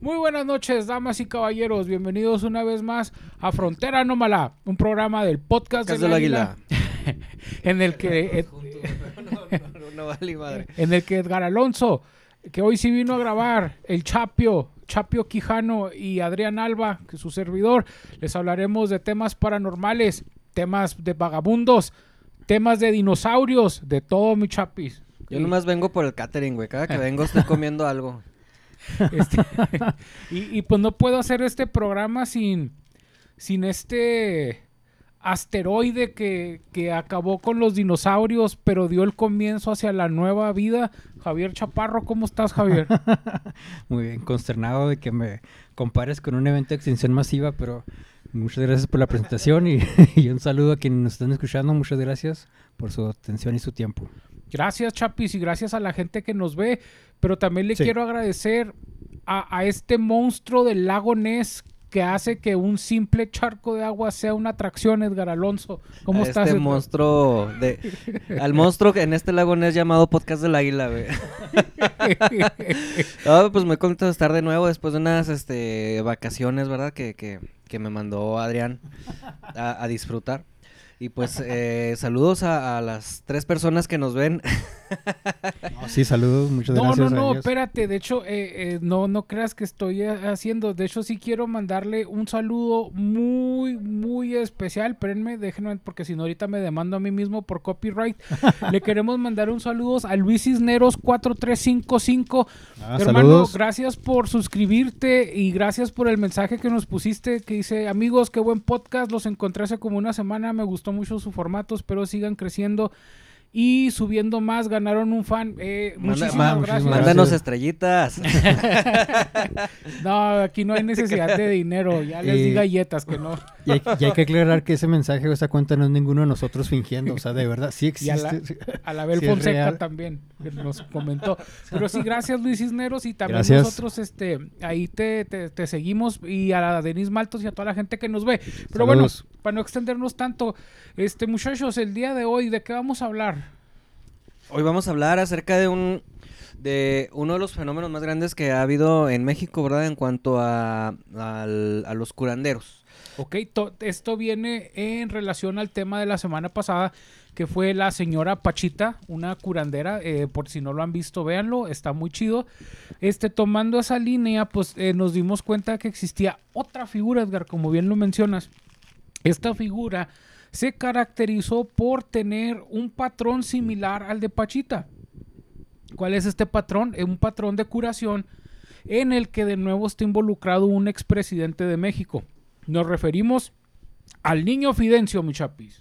Muy buenas noches, damas y caballeros. Bienvenidos una vez más a Frontera Anómala, un programa del podcast del del Águila, en el que No, vale madre. en el que Edgar Alonso, que hoy sí vino a grabar, el Chapio, Chapio Quijano y Adrián Alba, que es su servidor, les hablaremos de temas paranormales, temas de vagabundos, temas de dinosaurios, de todo mi chapis. Yo nomás vengo por el catering, güey. Cada que vengo estoy comiendo algo. Este, y, pues no puedo hacer este programa sin, sin este asteroide que, que acabó con los dinosaurios, pero dio el comienzo hacia la nueva vida. Javier Chaparro, ¿cómo estás, Javier? Muy bien, consternado de que me compares con un evento de extinción masiva, pero muchas gracias por la presentación y, y un saludo a quienes nos están escuchando. Muchas gracias por su atención y su tiempo. Gracias, Chapis, y gracias a la gente que nos ve. Pero también le Sí. quiero agradecer a, a este monstruo del lago Ness que hace que un simple charco de agua sea una atracción, Edgar Alonso. ¿Cómo a estás? Este monstruo de... Al monstruo que en este lago es llamado Podcast del Águila, güey. No, pues muy contento de estar de nuevo después de unas este, vacaciones, ¿verdad? Que, que, que me mandó Adrián a, a disfrutar. Y pues eh, saludos a, a las tres personas que nos ven. Sí, saludos, muchas No, gracias. no, no, ellos. espérate. De hecho, eh, eh, no, no creas que estoy eh, haciendo. De hecho, sí quiero mandarle un saludo muy, muy especial. Espérenme, déjenme, porque si no, ahorita me demando a mí mismo por copyright. Le queremos mandar un saludo a Luis Cisneros 4355. Ah, Hermano, saludos. gracias por suscribirte y gracias por el mensaje que nos pusiste que dice, amigos, qué buen podcast, los encontré hace como una semana, me gustó mucho su formato, espero sigan creciendo y subiendo más, ganaron un fan. Eh, Manda- muchísimas ma- gracias. Mándanos estrellitas. No, aquí no hay necesidad de dinero, ya les di Eh, galletas que no. Y hay, y hay que aclarar que ese mensaje o esa cuenta no es ninguno de nosotros fingiendo. O sea, de verdad, sí Y a la, existe. a la Bel Sí Fonseca también, que nos comentó. Pero sí, gracias Luis Cisneros y también Gracias. nosotros este, ahí te, te- te seguimos y a la Denise Maltos y a toda la gente que nos ve. Pero bueno, para no extendernos tanto, este muchachos, el día de hoy, ¿de qué vamos a hablar? Hoy vamos a hablar acerca de un de uno de los fenómenos más grandes que ha habido en México, ¿verdad? En cuanto a, al- a los curanderos. Ok, to- esto viene en relación al tema de la semana pasada, que fue la señora Pachita, una curandera. eh, por si no lo han visto, véanlo, está muy chido. Este, tomando esa línea, pues eh, nos dimos cuenta que existía otra figura, Edgar, como bien lo mencionas. Esta figura se caracterizó por tener un patrón similar al de Pachita. ¿Cuál es este patrón? Es un patrón de curación en el que de nuevo está involucrado un expresidente de México. Nos referimos al niño Fidencio, mi chapis.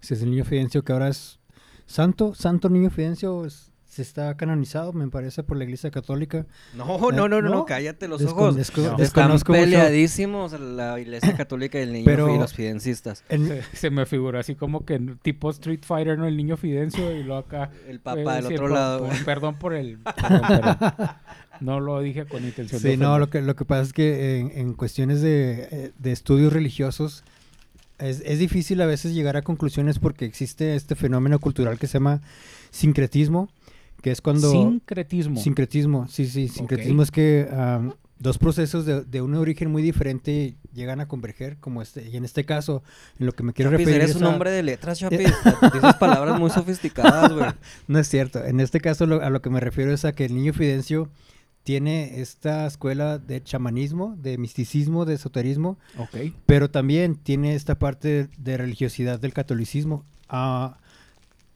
Ese es el niño Fidencio que ahora es santo. Santo niño Fidencio es- se está canonizado, me parece, por la Iglesia Católica. No, no, no, no, no, ¿no? cállate los Descon- ojos. desco- No. Están mucho. peleadísimos la Iglesia Católica y el niño Pero- y los fidencistas. En- Se, se me figuró así como que tipo Street Fighter, ¿no? El niño Fidencio y luego acá. El eh, papá del sí, otro por- lado. por- perdón por el. perdón, no lo dije con intención de Sí, no, ofender. lo que, lo que pasa es que en, en cuestiones de, eh, de estudios religiosos es, es difícil a veces llegar a conclusiones porque existe este fenómeno cultural que se llama sincretismo, que es cuando... Sincretismo. Sincretismo, sí, sí, sincretismo es que am, dos procesos de, de un origen muy diferente llegan a converger, como este, y en este caso, en lo que me quiero Chapis, referir eres es un a- hombre de letras, Chapis. Dices palabras muy sofisticadas, güey. No es cierto. En este caso lo- a lo que me refiero es a que el niño Fidencio tiene esta escuela de chamanismo, de misticismo, de esoterismo, Ok. pero también tiene esta parte de religiosidad del catolicismo. Ah,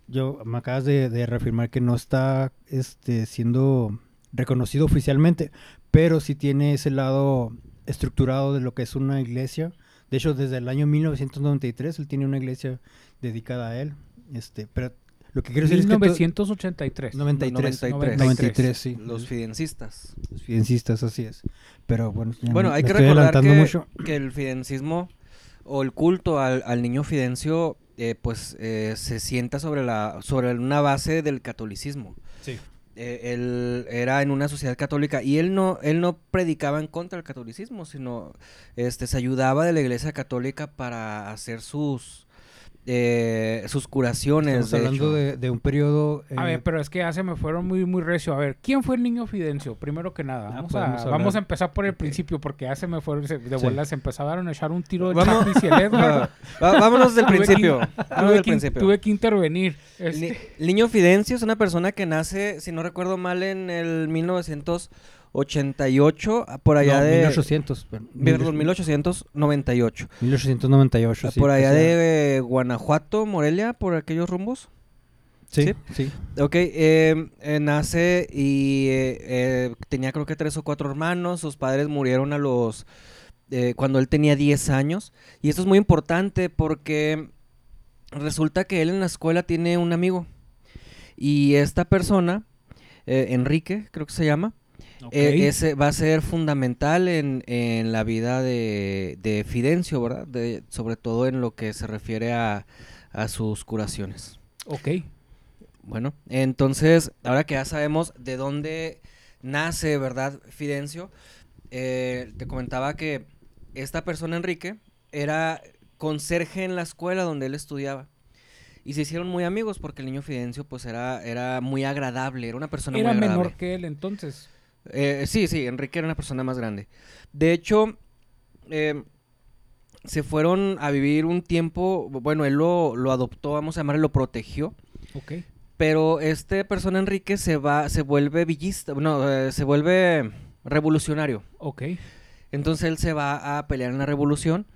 yo me acabas de, de reafirmar que no está este, siendo reconocido oficialmente, pero sí tiene ese lado estructurado de lo que es una iglesia. De hecho, desde el año 1993 él tiene una iglesia dedicada a él. Este, pero lo que quiero decir es que to- 1983. 93, 93. 93, sí. Los fidencistas. Los fidencistas, así es. Pero bueno, Bueno, me- hay me que recordar que, mucho. que el fidencismo o el culto al, al niño fidencio, eh, pues eh, se sienta sobre la sobre una base del catolicismo. Sí. Eh, él era en una sociedad católica y él no él no predicaba en contra del catolicismo, sino este se ayudaba de la Iglesia católica para hacer sus eh, sus curaciones. Estamos hablando hecho. de, de un periodo... A eh, ver, pero es que ya se me fueron muy, muy recio. A ver, ¿quién fue el niño Fidencio? Primero que nada. Ah, Vamos, a, vamos a empezar por el principio porque ya se me fueron se- de Sí. bolas. Se empezaron a echar un tiro de Vamos- Chapis y el Edward. Va- vámonos del Tuve que- principio. Vámonos tuve, del que, principio. tuve que intervenir. El Este, ni- el niño Fidencio es una persona que nace, si no recuerdo mal, en el 1988, por allá no, de... 1800. perdón, Perdón, 1898. 1898, sí. por allá de eh, Guanajuato, Morelia, por aquellos rumbos. Sí, sí. sí. Ok, eh, eh, nace y eh, tenía creo que tres o cuatro hermanos. Sus padres murieron a los... cuando él tenía 10 años. Y esto es muy importante porque resulta que él en la escuela tiene un amigo. Y esta persona, Enrique, creo que se llama, eh, ese va a ser fundamental en, en la vida de, de Fidencio, ¿verdad? De- sobre todo en lo que se refiere a, a sus curaciones. ok. Bueno, entonces, ahora que ya sabemos de dónde nace, ¿verdad? Fidencio, eh, te comentaba que esta persona, Enrique, era conserje en la escuela donde él estudiaba. Y se hicieron muy amigos porque el niño Fidencio, pues, era, era muy agradable, era una persona Era muy agradable. menor que él entonces. Eh, sí, sí, Enrique era una persona más grande. De hecho, eh, se fueron a vivir un tiempo, bueno, él lo, lo adoptó, vamos a llamarle, lo protegió, Ok. pero este persona Enrique se va, se vuelve villista, no, eh, se vuelve revolucionario. Ok. Entonces él se va a pelear en la revolución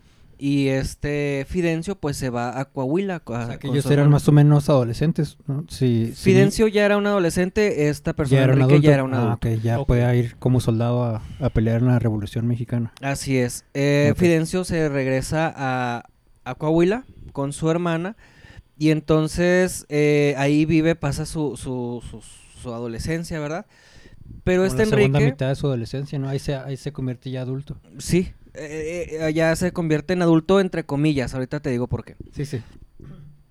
y este Fidencio pues se va a Coahuila. co- O sea, que ellos eran hermano. más o menos adolescentes, ¿no? Sí, sí, Fidencio ya era un adolescente, esta persona ya era un Enrique adulto. ya era un Ah, adulto. ok, ya Ok. puede ir como soldado a, a pelear en la Revolución Mexicana. Así es. Eh. Fidencio se regresa a, a Coahuila con su hermana y entonces eh, ahí vive, pasa su, su, su, su adolescencia, ¿verdad? Pero Como este la segunda Enrique, mitad de su adolescencia, ¿no? Ahí se, ahí se convierte ya adulto. sí, eh, eh, ya se convierte en adulto entre comillas, ahorita te digo por qué. Sí, sí.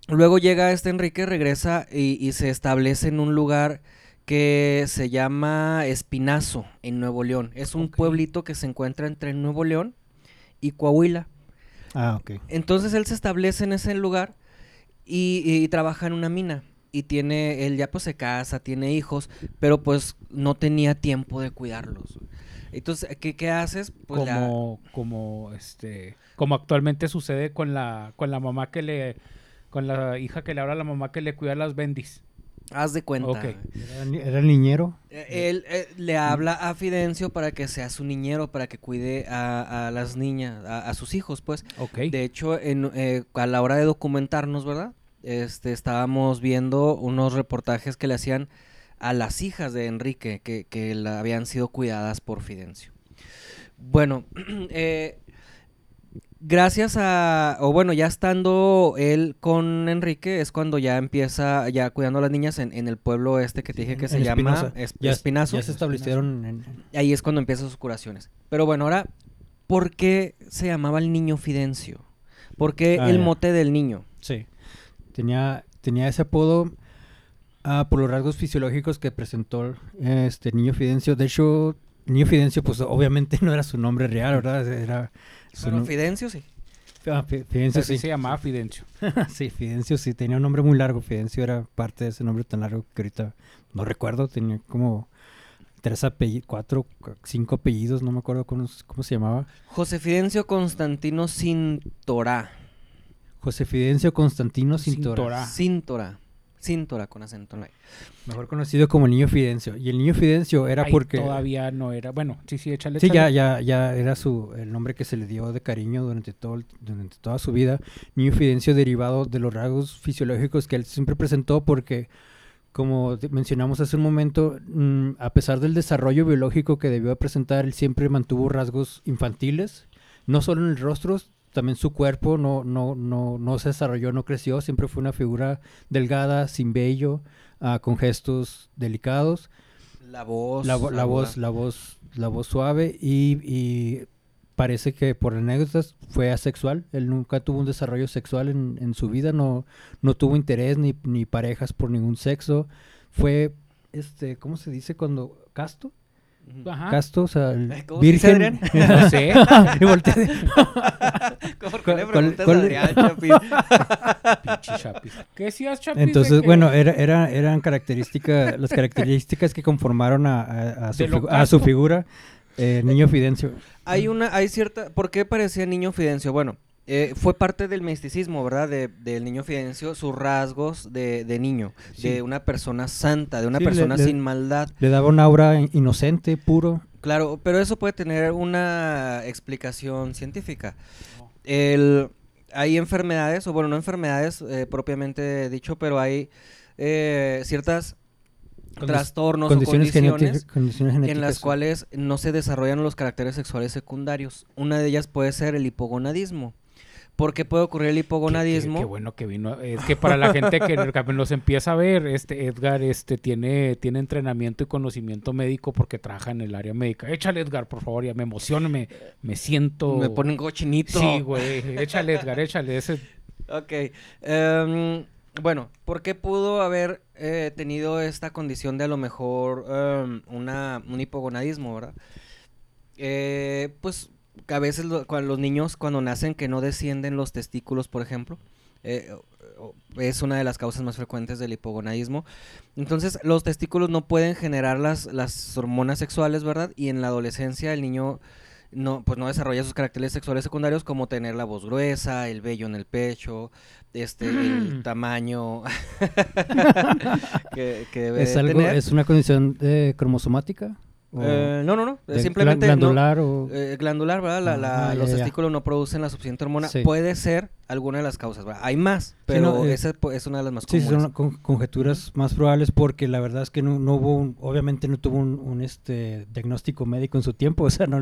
Luego llega este Enrique, regresa y, y se establece en un lugar que se llama Espinazo, en Nuevo León. Es un pueblito que se encuentra entre Nuevo León y Coahuila. Ah, ok. Entonces él se establece en ese lugar y, y trabaja en una mina. Y tiene, él ya pues se casa, tiene hijos, pero pues no tenía tiempo de cuidarlos. Entonces, ¿qué, qué haces? Pues la- como, como este, como actualmente sucede con la, con la mamá que le, con la hija que le habla a la mamá que le cuida las bendis. haz de cuenta. Era, era niñero. Eh, Él eh, le habla a Fidencio para que sea su niñero, para que cuide a, a las niñas, a, a sus hijos, pues. Ok. De hecho, en, eh, a la hora de documentarnos, ¿verdad? Este, estábamos viendo unos reportajes que le hacían a las hijas de Enrique, que, que la- habían sido cuidadas por Fidencio. Bueno, eh, gracias a, o bueno, ya estando él con Enrique, es cuando ya empieza, ya cuidando a las niñas en, en el pueblo este que te dije que En se llama Ya, Espinazo. ya se establecieron en... Ahí es cuando empiezan sus curaciones. Pero bueno, ahora, ¿por qué se llamaba el niño Fidencio? ¿Por qué Ah, el ya. mote del niño? Sí. Tenía, tenía ese apodo ah, por los rasgos fisiológicos que presentó este niño Fidencio. De hecho, niño Fidencio, pues obviamente no era su nombre real, ¿verdad? Era su Bueno, no- Fidencio sí. Ah, Fi- Fidencio, sí. se llamaba Fidencio. sí, Fidencio sí. Tenía un nombre muy largo. Fidencio era parte de ese nombre tan largo que ahorita no recuerdo. Tenía como tres apellidos, cuatro, cu- cinco apellidos. No me acuerdo cómo, cómo se llamaba. José Fidencio Constantino Cintorá. José Fidencio Constantino Cintorá. Cintora. Cintora. Cintora con acento en la. Mejor conocido como el niño Fidencio. Y el niño Fidencio era porque... todavía no era. Bueno, sí, sí, échale. Sí, ya, échale. ya, ya era su, el nombre que se le dio de cariño durante, todo, el- durante toda su vida. Niño Fidencio derivado de los rasgos fisiológicos que él siempre presentó porque, como mencionamos hace un momento, mm, a pesar del desarrollo biológico que debió presentar, él siempre mantuvo rasgos infantiles, no solo en el rostro, también su cuerpo no, no, no, no se desarrolló, no creció, siempre fue una figura delgada, sin vello, ah, con gestos delicados. La voz. La, la voz, la voz, la voz suave y, y parece que por anécdotas fue asexual. Él nunca tuvo un desarrollo sexual en, en su vida, no, no tuvo interés ni, ni parejas por ningún sexo. Fue, este, ¿cómo se dice cuando casto? Ajá. casto, o sea, el Ay, ¿cómo se dice, virgen. No sé. Y voltea de- ¿Por qué le ¿Cuál- preguntas cuál- a Adrián, Chapis? Pinche Chapis. ¿Qué decías, Chapis? de Entonces, que- bueno, era, era, eran características, las características que conformaron a, a- a su, figu- a figura, eh, Niño Fidencio. Hay una, hay cierta, ¿por qué parecía niño Fidencio? Bueno, eh, fue parte del misticismo, ¿verdad? De- del niño Fidencio, sus rasgos de, de niño, Sí. de una persona santa, de una Sí, persona le- sin maldad. Le daba un aura in- inocente, puro. Claro, pero eso puede tener una explicación científica. El, hay enfermedades, o bueno, no enfermedades eh, propiamente dicho, pero hay eh, ciertas trastornos condiciones, o condiciones condiciones genéticas. en las cuales no se desarrollan los caracteres sexuales secundarios. Una de ellas puede ser el hipogonadismo. ¿Por qué puede ocurrir el hipogonadismo? Qué, qué bueno que vino. Es que para la gente que nos empieza a ver, este Edgar este tiene, tiene entrenamiento y conocimiento médico porque trabaja en el área médica. Échale, Edgar, por favor, ya me emociono, me, me siento. Me ponen cochinito. Sí, güey. Échale, Edgar, échale. Ese... Ok. em, bueno, ¿por qué pudo haber eh, tenido esta condición de a lo mejor em, una, un hipogonadismo, verdad? Eh, pues que a veces lo- cuando los niños cuando nacen que no descienden los testículos, por ejemplo, eh, es una de las causas más frecuentes del hipogonadismo. Entonces, los testículos no pueden generar las, las hormonas sexuales, ¿verdad? Y en la adolescencia el niño no, pues no desarrolla sus caracteres sexuales secundarios como tener la voz gruesa, el vello en el pecho, este, el Mm. tamaño que, que debe ¿Es, algo, tener. ¿Es una condición eh, cromosomática? ¿O Eh, no, no, no. de Simplemente glan- no- glandular o...? eh, glandular, ¿verdad? La- la- Ah, ya, los ya, ya. testículos no producen la suficiente hormona. Sí. Puede ser alguna de las causas, ¿verdad? Hay más, pero no, eh, esa po- es una de las más Sí, comunes. son con- conjeturas más probables porque la verdad es que no, no hubo, un- obviamente no tuvo un, un, este diagnóstico médico en su tiempo, o sea, no,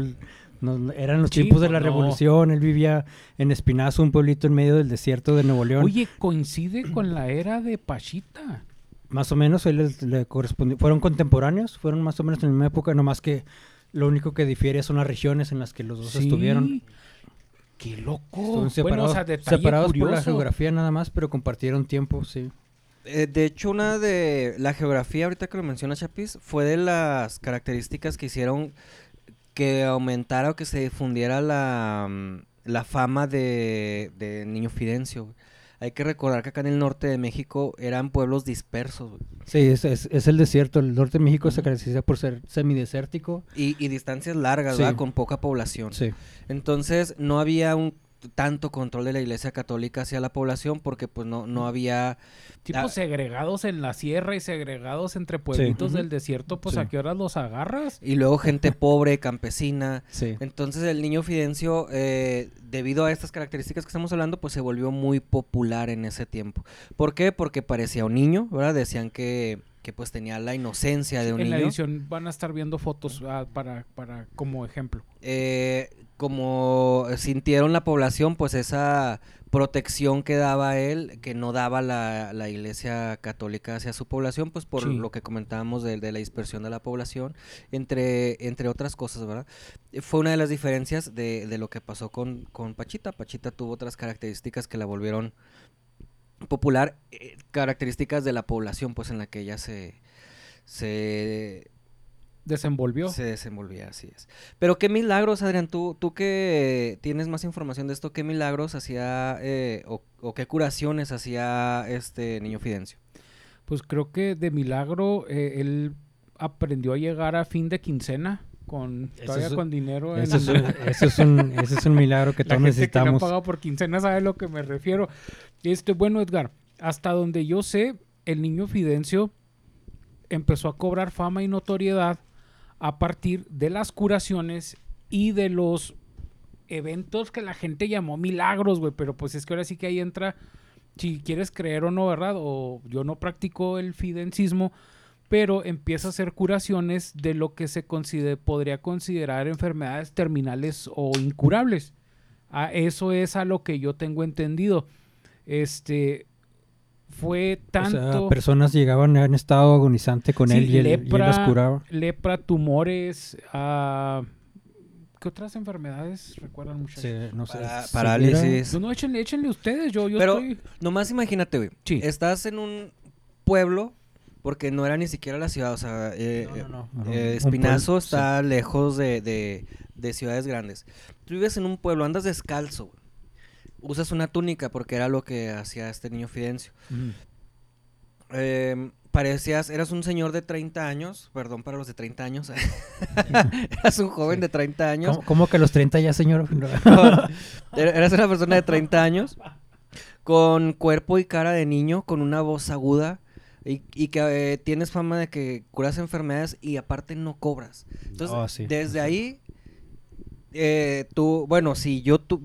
no- eran los Sí, tiempos de pues, la no. revolución, él vivía en Espinazo, un pueblito en medio del desierto de Nuevo León. Oye, coincide con la era de Pachita. Más o menos, él les- le correspondió, fueron contemporáneos, fueron más o menos en la misma época, nomás que lo único que difiere son las regiones en las que los dos Sí. estuvieron. Qué loco. Estuvieron bueno, separados, o sea, detalle separados por la geografía nada más, pero compartieron tiempo, sí. Eh, de hecho, una de la geografía, ahorita que lo menciona Chapis, fue de las características que hicieron que aumentara o que se difundiera la, mm, la fama de, de Niño Fidencio. güey. Hay que recordar que acá en el norte de México eran pueblos dispersos güey, Sí, es, es, es el desierto. El norte de México se Ujú. caracteriza por ser semidesértico. y, y distancias largas, Sí. ¿verdad? Con poca población. Sí. Entonces no había un tanto control de la iglesia católica hacia la población porque pues no, no había Tipo Ah. segregados en la sierra y segregados entre pueblitos del desierto, pues Sí. a qué horas los agarras. y luego gente pobre, campesina. Sí. Entonces el niño Fidencio, eh, debido a estas características que estamos hablando, pues se volvió muy popular en ese tiempo. ¿Por qué? Porque parecía un niño, ¿verdad? Decían que, que pues tenía la inocencia de un en la niño. edición van a estar viendo fotos ah, para, para como ejemplo. Eh, como sintieron la población, pues esa protección que daba él, que no daba la, la iglesia católica hacia su población, pues por Sí. lo que comentábamos de, de la dispersión de la población, entre, entre otras cosas, ¿verdad? Fue una de las diferencias de, de lo que pasó con, con Pachita. Pachita tuvo otras características que la volvieron popular, eh, características de la población, pues en la que ella se... se Desenvolvió. se desenvolvía, así es. Pero qué milagros, Adrián, tú, tú que tienes más información de esto, qué milagros hacía eh, o, o qué curaciones hacía este niño Fidencio. Pues creo que de milagro eh, él aprendió a llegar a fin de quincena con Eso todavía es- con dinero. en- Eso es, un, eso, es un, eso es un milagro que la todos que necesitamos. pagado por quincena sabe a lo que me refiero. Este, bueno, Edgar, hasta donde yo sé, el niño Fidencio empezó a cobrar fama y notoriedad a partir de las curaciones y de los eventos que la gente llamó milagros, güey. Pero pues es que ahora sí que ahí entra, si quieres creer o no, ¿verdad? O yo no practico el fidencismo, pero empieza a hacer curaciones de lo que se considere- podría considerar enfermedades terminales o incurables. A eso es a lo que yo tengo entendido. Este fue O tanto sea, personas llegaban en estado agonizante con Sí, él y él, y él lepra, las curaba. lepra, tumores, ah, ¿qué otras enfermedades recuerdan muchachos? Sí, no sé, Para- parálisis. No, no, échenle, échenle ustedes, yo, yo Pero estoy... nomás imagínate, güey. Sí. Estás en un pueblo porque no era ni siquiera la ciudad, o sea, eh, No, no, no, eh, Espinazo pueblo, está lejos de, de- de ciudades grandes. Tú vives en un pueblo, andas descalzo, güey. Usas una túnica porque era lo que hacía este niño Fidencio. Eh, parecías, eras un señor de 30 años, perdón para los de 30 años, eras un joven Sí. de 30 años. ¿Cómo, cómo que los 30 ya, señor? Er- Eras una persona de 30 años, con cuerpo y cara de niño, con una voz aguda, y, y que eh, tienes fama de que curas enfermedades y aparte no cobras. Entonces, Oh, sí, desde ahí, eh, tú, bueno, si yo tu-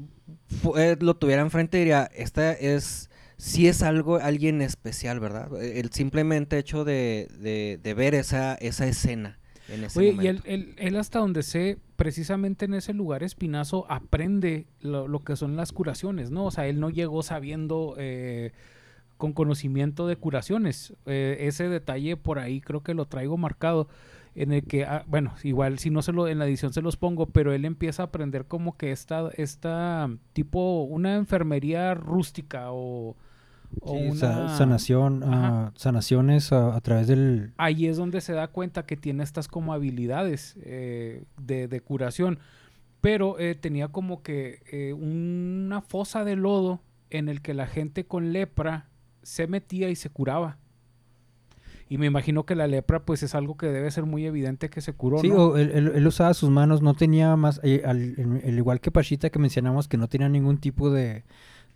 eh, lo tuviera enfrente, diría, esta es, sí es algo, alguien especial, ¿verdad? Eh, El simplemente hecho de, de- de ver esa, esa escena en ese Oye, y él, él- él hasta donde sé, precisamente en ese lugar Espinazo aprende lo, lo que son las curaciones, ¿no? O sea, él no llegó sabiendo eh, con conocimiento de curaciones. Eh, ese detalle por ahí creo que lo traigo marcado en el que, ah, bueno, igual si no se lo en la edición se los pongo, pero él empieza a aprender como que esta, esta tipo, una enfermería rústica o, o Sí, una... sanación, ah, sanaciones a, a través del... ahí es donde se da cuenta que tiene estas como habilidades eh, de, de curación. Pero eh, tenía como que eh, una fosa de lodo en el que la gente con lepra se metía y se curaba. Y me imagino que la lepra pues es algo que debe ser muy evidente que se curó, Sí, ¿no? o él, él- él usaba sus manos, no tenía más, eh, al, el- el igual que Pachita que mencionamos, que no tenía ningún tipo de,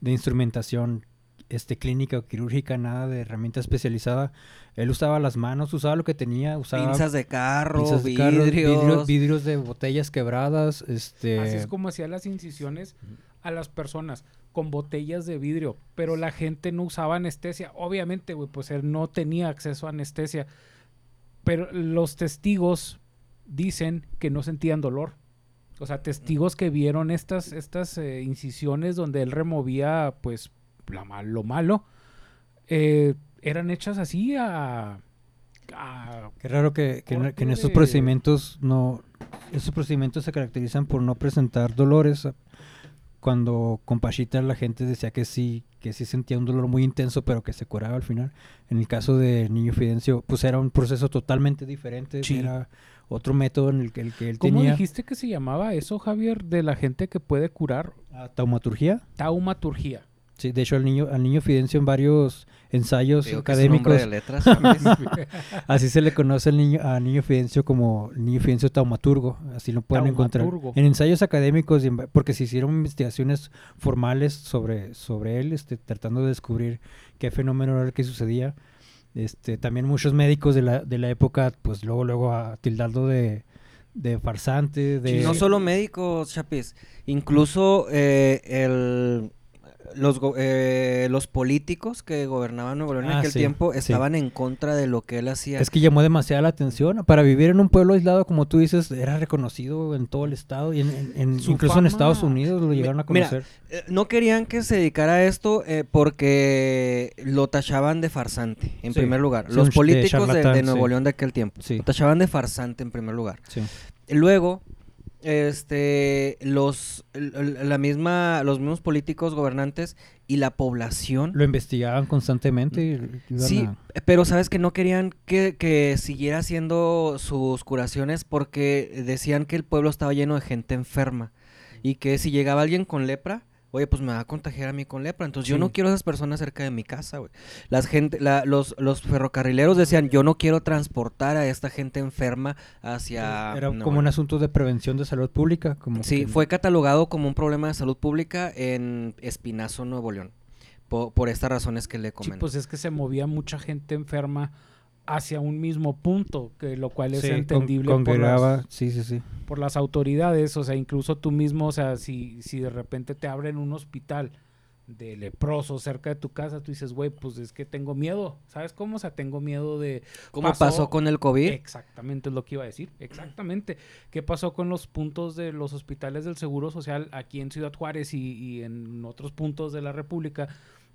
de instrumentación este, clínica o quirúrgica, nada de herramienta especializada. Él usaba las manos, usaba lo que tenía, usaba Pinzas de carro, pinzas de carro, vidrios. vidrios, vidrios de botellas quebradas, este... Así es como hacía las incisiones a las personas con botellas de vidrio, pero la gente no usaba anestesia. Obviamente, güey, pues él no tenía acceso a anestesia. Pero los testigos dicen que no sentían dolor. O sea, testigos que vieron estas, estas eh, incisiones donde él removía, pues, la lo malo, eh, eran hechas así a... a- Qué raro que, que en- que en estos procedimientos no... Estos procedimientos se caracterizan por no presentar dolores. Cuando con Pachita la gente decía que sí, que sí sentía un dolor muy intenso, pero que se curaba al final. En el caso de Niño Fidencio, pues era un proceso totalmente diferente. Sí. Era otro método en el que, el que él ¿Cómo tenía. dijiste que se llamaba eso, Javier, de la gente que puede curar? Ah, taumaturgia. Taumaturgia. Sí, de hecho al niño, al niño Fidencio en varios ensayos Digo que es un académicos de letras. Así se le conoce al niño, a Niño Fidencio como Niño Fidencio taumaturgo, así lo pueden encontrar. En ensayos académicos, porque se hicieron investigaciones formales sobre, sobre él, este, tratando de descubrir qué fenómeno era el que sucedía. Este, también muchos médicos de la, de la época, pues luego, luego a tildarlo de, de farsante, de... Y no solo médicos, Chapis, incluso eh, el, los, go- eh, los políticos que gobernaban Nuevo León en Ah, aquel sí, tiempo sí. estaban en contra de lo que él hacía. Es que llamó demasiada la atención. Para vivir en un pueblo aislado, como tú dices, era reconocido en todo el estado y en, en- en- Su incluso en Estados Unidos lo llegaron a conocer. Eh, no querían que se dedicara a esto eh, porque lo tachaban de farsante, en Sí, primer lugar. sí, los de políticos de, de Nuevo sí. León de aquel tiempo. Sí. Lo tachaban de farsante en primer lugar. Sí. Luego, este, los, la misma, los mismos políticos gobernantes y la población. Lo investigaban constantemente. y Sí, a- pero sabes que no querían que, que siguiera haciendo sus curaciones porque decían que el pueblo estaba lleno de gente enferma y que si llegaba alguien con lepra, oye, pues me va a contagiar a mí con lepra. Entonces yo Sí. no quiero a esas personas cerca de mi casa, güey. Las gente, la- los, los ferrocarrileros decían, yo no quiero transportar a esta gente enferma hacia... Era como un León". asunto de prevención de salud pública. Como Sí, que- fue catalogado como un problema de salud pública en Espinazo, Nuevo León. po- Por, estas razones que le Sí, comento. pues es que se movía mucha gente enferma hacia un mismo punto, que lo cual es sí, con- entendible por, las, sí, sí, sí. por las autoridades, o sea, incluso tú mismo, o sea, si, si de repente te abren un hospital de leprosos cerca de tu casa, tú dices, güey, pues es que tengo miedo, ¿sabes cómo? O sea, tengo miedo de... ¿Cómo pasó, con el COVID? Exactamente es lo que iba a decir, exactamente. ¿Qué pasó con los puntos de los hospitales del Seguro Social aquí en Ciudad Juárez y, y en otros puntos de la República?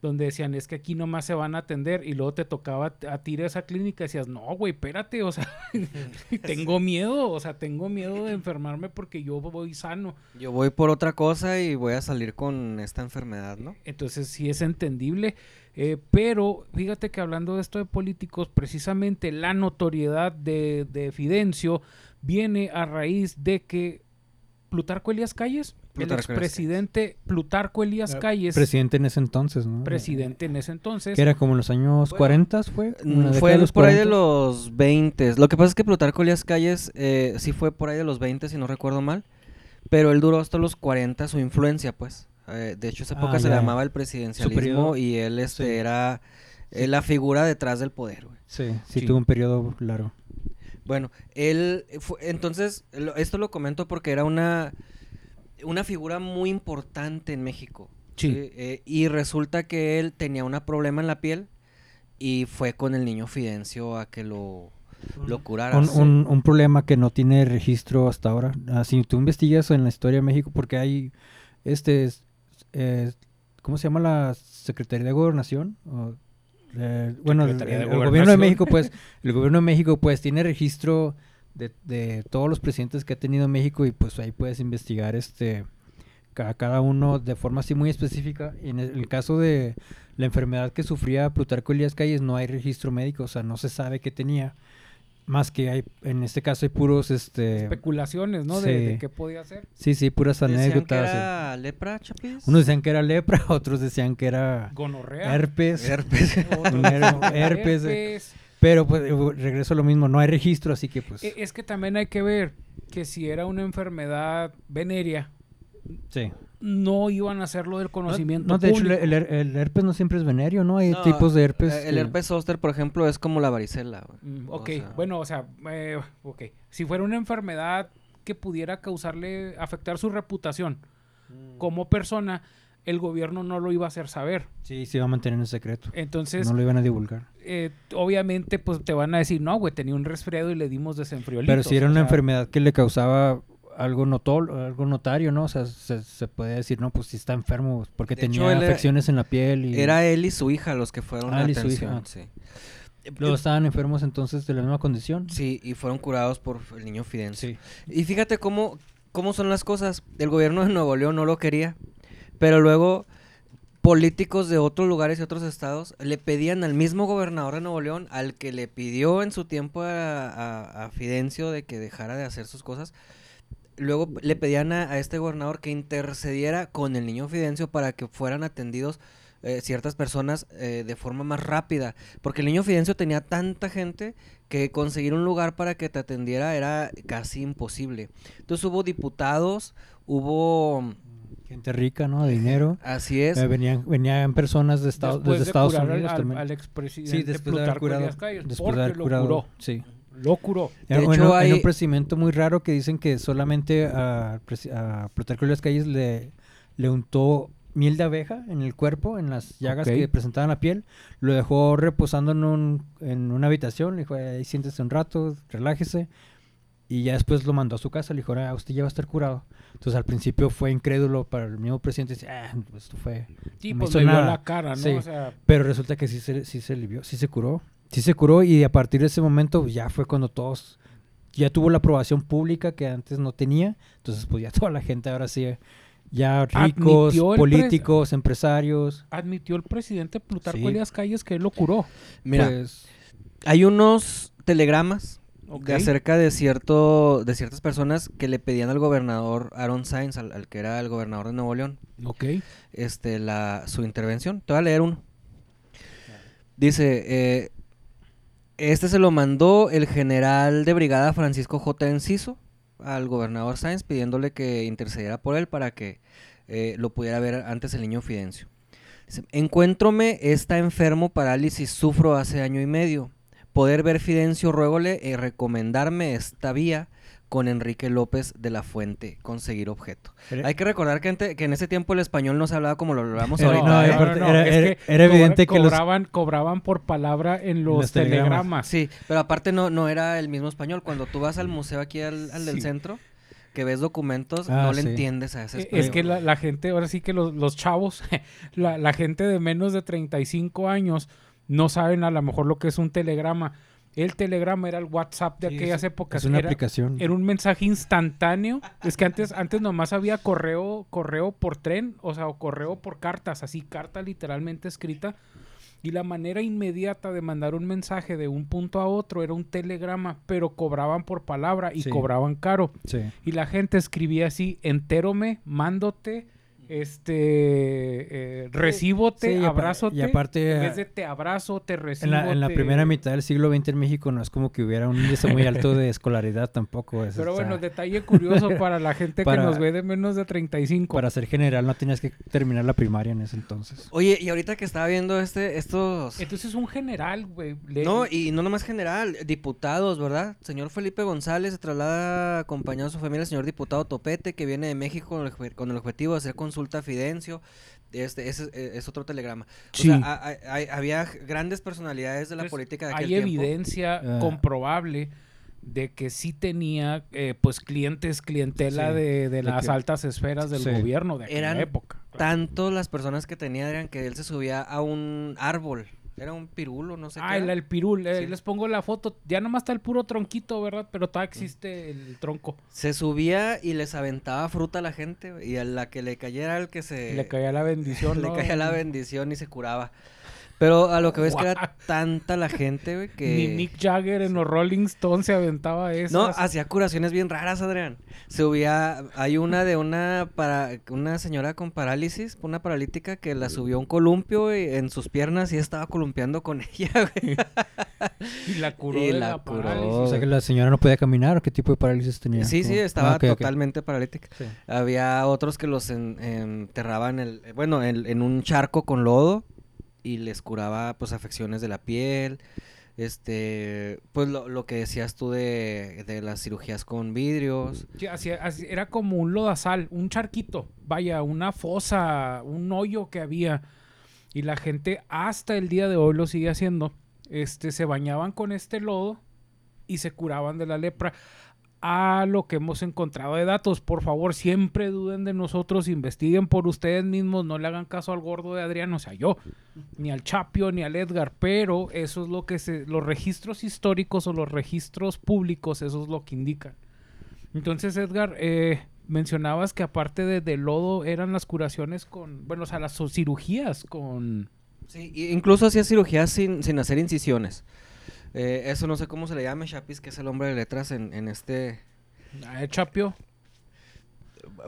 Donde decían, es que aquí nomás se van a atender y luego te tocaba a ti ir a esa clínica y decías, no, güey, espérate, o sea, tengo miedo, o sea, tengo miedo de enfermarme porque yo voy sano. Yo voy por otra cosa y voy a salir con esta enfermedad, ¿no? Entonces sí es entendible, eh, pero fíjate que hablando de esto de políticos, precisamente la notoriedad de, de Fidencio viene a raíz de que Plutarco Elías Calles, Plutarco el Elías expresidente Plutarco Elías Eh, Calles, Presidente en ese entonces, ¿no? presidente en ese entonces, Que era como en los años Bueno, 40, ¿fue? Fue de el- los por ahí de 40. los 20. Lo que pasa es que Plutarco Elías Calles eh, sí fue por ahí de los 20, si no recuerdo mal. Pero él duró hasta los 40 su influencia, pues. Eh, de hecho, esa Ah, época se ya. llamaba el presidencialismo y él este, Sí. era eh, la figura detrás del poder, güey. Sí, sí, Sí. tuvo un periodo largo. Bueno, él fue, entonces, lo- esto lo comento porque era una, una figura muy importante en México. Sí. Eh, y resulta que él tenía un problema en la piel y fue con el niño Fidencio a que lo, lo curara. Un, un- un problema que no tiene registro hasta ahora. Ah, si tú investigas en la historia de México, porque hay, este, es- eh, ¿cómo se llama la Secretaría de Gobernación? O, eh, bueno, el, Secretaría de el- el gobierno de. México, pues, el gobierno de México, pues, tiene registro de, de todos los presidentes que ha tenido México y pues ahí puedes investigar, este, ca- cada uno de forma así muy específica. Y en el, caso de la enfermedad que sufría Plutarco Elías Calles, no hay registro médico, o sea, no se sabe qué tenía. Más que hay, en este caso hay puros, este... especulaciones, ¿no? De, Sí. de qué podía ser. Sí, sí, puras Decían que anécdotas. sí. era lepra, Chapis. Unos decían que era lepra, otros decían que era Gonorrea. herpes. Herpes. herpes, eh. herpes. Pero pues eh, regreso a lo mismo, no hay registro, así que pues... E- Es que también hay que ver que si era una enfermedad venérea, sí. no iban a hacerlo del conocimiento No, de hecho, el, el- el herpes no siempre es venérea, ¿no? Hay No, tipos de herpes. eh, El que- herpes zóster, por ejemplo, es como la varicela. Mm, O ok, sea, bueno, o sea, eh, ok. Si fuera una enfermedad que pudiera causarle, afectar su reputación Mm. como persona, el gobierno no lo iba a hacer saber. Sí, se iba a mantener en secreto. Entonces, no lo iban a divulgar. Eh, obviamente, pues te van a decir, no, güey, tenía un resfriado y le dimos desenfriolito. Pero si era una sea, enfermedad que le causaba algo notol, algo notario, ¿no? O sea, se, se puede decir, no, pues si está enfermo, porque De tenía hecho, era- afecciones en la piel y... Era él y su hija los que fueron Ah, a él y su atención. hija. Sí. Luego estaban enfermos entonces de la misma condición. Sí, y fueron curados por el niño Fidencio. Sí. Y fíjate cómo, cómo son las cosas. El gobierno de Nuevo León no lo quería, pero luego políticos de otros lugares y otros estados le pedían al mismo gobernador de Nuevo León, al que le pidió en su tiempo a, Fidencio de que dejara de hacer sus cosas, luego le pedían a, a este gobernador que intercediera con el niño Fidencio para que fueran atendidos eh, ciertas personas eh, de forma más rápida, porque el niño Fidencio tenía tanta gente que conseguir un lugar para que te atendiera era casi imposible. Entonces hubo diputados, hubo... Gente rica, ¿no? De dinero. Así es. Eh, venían, venían personas de Estados, después desde de Estados curar Unidos al, también. al expresidente sí, después de haber curado. Calles, Después porque de haber lo curado. curó. Sí. Lo curó. De Era, hecho, bueno, hay- hay un procedimiento muy raro que dicen que solamente a, a Plutarco Elías Calles le, le untó miel de abeja en el cuerpo, en las llagas Ok. que presentaban la piel, lo dejó reposando en, un, en una habitación, le dijo, ahí siéntese un rato, relájese, y ya después lo mandó a su casa, le dijo, ah, usted ya va a estar curado. Entonces al principio fue incrédulo para el mismo presidente, dice, ah, esto fue... Sí, pues me la cara, ¿no? Sí. O sea, Pero resulta que sí se, sí se alivió, sí se curó. Sí se curó y a partir de ese momento pues, ya fue cuando todos, ya tuvo la aprobación pública que antes no tenía. Entonces pues ya toda la gente ahora sí, ya ricos, políticos, empresarios. admitió el presidente Plutarco Sí. Elías Calles que él lo curó. Mira, Pues, hay unos telegramas De acerca de cierto de ciertas personas que le pedían al gobernador Aaron Sainz, al, al que era el gobernador de Nuevo León, este la su intervención. Te voy a leer uno. Dice, eh, este se lo mandó el general de brigada Francisco J. Enciso al gobernador Sáenz pidiéndole que intercediera por él para que eh, lo pudiera ver antes el niño Fidencio. Dice, Encuéntrome, está enfermo, parálisis, sufro hace año y medio. Poder ver Fidencio, ruégole y recomendarme esta vía con Enrique López de la Fuente, conseguir objeto. era- Hay que recordar que, en ese tiempo el español no se hablaba como lo hablamos Era- ahorita. no, ¿eh? aparte era- es era- que era cobra- evidente que los- cobraban, por palabra en los, los telegramas. telegramas. Sí, pero aparte no, no era el mismo español. Cuando tú vas al museo aquí al, al del Sí. centro, que ves documentos, Ah, no le sí. entiendes a ese Eh, español. Es que la, la gente, ahora sí que los, los chavos, la, la gente de menos de 35 años no saben a lo mejor lo que es un telegrama. El telegrama era el WhatsApp de Sí, aquellas épocas. Es una era, aplicación. era un mensaje instantáneo. Es que antes, antes nomás había correo, correo por tren, o sea, o correo por cartas, así, carta literalmente escrita. Y la manera inmediata de mandar un mensaje de un punto a otro era un telegrama, pero cobraban por palabra y Sí. cobraban caro. Sí. Y la gente escribía así, entérome, mándote, este, eh, recíbote, Sí, abrázote. y aparte, en vez de te abrazo, te recibo. En la, en la te- primera mitad del siglo XX en México no es como que hubiera un índice muy alto de escolaridad tampoco. es, Pero o sea, bueno, detalle curioso para la gente Para- que nos ve de menos de 35. para ser general no tenías que terminar la primaria en ese entonces. Oye, y ahorita que estaba viendo este, estos... Entonces un general, güey. le- No, y no nomás general, diputados, ¿verdad? Señor Felipe González se traslada acompañado de su familia el señor diputado Topete, que viene de México con el, con el objetivo de hacer consulta a Fidencio. Este, ese es, es otro telegrama. O Sí. sea, a- a- hay- había grandes personalidades de la Entonces, política de aquel Hay tiempo. evidencia Ah. comprobable de que sí tenía, eh, pues, clientes, clientela Sí, de, de de las que- altas esferas del Sí. gobierno de aquella Eran época. claro. Tanto las personas que tenía eran que él se subía a un árbol. Era un pirulo, no sé Ah, qué. el, era. el pirul, eh, Sí. les pongo la foto. Ya nomás está el puro tronquito, ¿verdad? Pero todavía existe el tronco. Se subía y les aventaba fruta a la gente. Y a la que le cayera el que se... le caía la bendición, le ¿no? caía la bendición y se curaba. Pero a lo que ves que era tanta la gente, güey, que... Ni Mick Jagger en los Rolling Stones se aventaba eso. No, hacía curaciones bien raras, Adrián. Se subía, hay una de una para una señora con parálisis, una paralítica que la subió a un columpio güey, en sus piernas y estaba columpiando con ella, güey. y la curó y de la la, curó. parálisis. O sea que la señora no podía caminar o qué tipo de parálisis tenía. Sí, sí, estaba Ah, ok. totalmente paralítica. Sí. Había otros que los en- enterraban, el, bueno, en, en un charco con lodo y les curaba, pues, afecciones de la piel. Este, pues, lo, lo que decías tú de, de las cirugías con vidrios. Era como un lodazal, un charquito, vaya, una fosa, un hoyo que había. Y la gente hasta el día de hoy lo sigue haciendo. Este, se bañaban con este lodo y se curaban de la lepra. A lo que hemos encontrado de datos, por favor, siempre duden de nosotros, investiguen por ustedes mismos, no le hagan caso al gordo de Adrián, o sea, yo, ni al Chapio, ni al Edgar, pero eso es lo que se, los registros históricos o los registros públicos, eso es lo que indican. Entonces, Edgar, eh, mencionabas que aparte de, lodo eran las curaciones con, bueno, o sea, las cirugías con... Sí, incluso hacía cirugías sin, sin hacer incisiones. Eh, eso no sé cómo se le llame, Chapis, que es el hombre de letras en, en este... Eh, Chapio,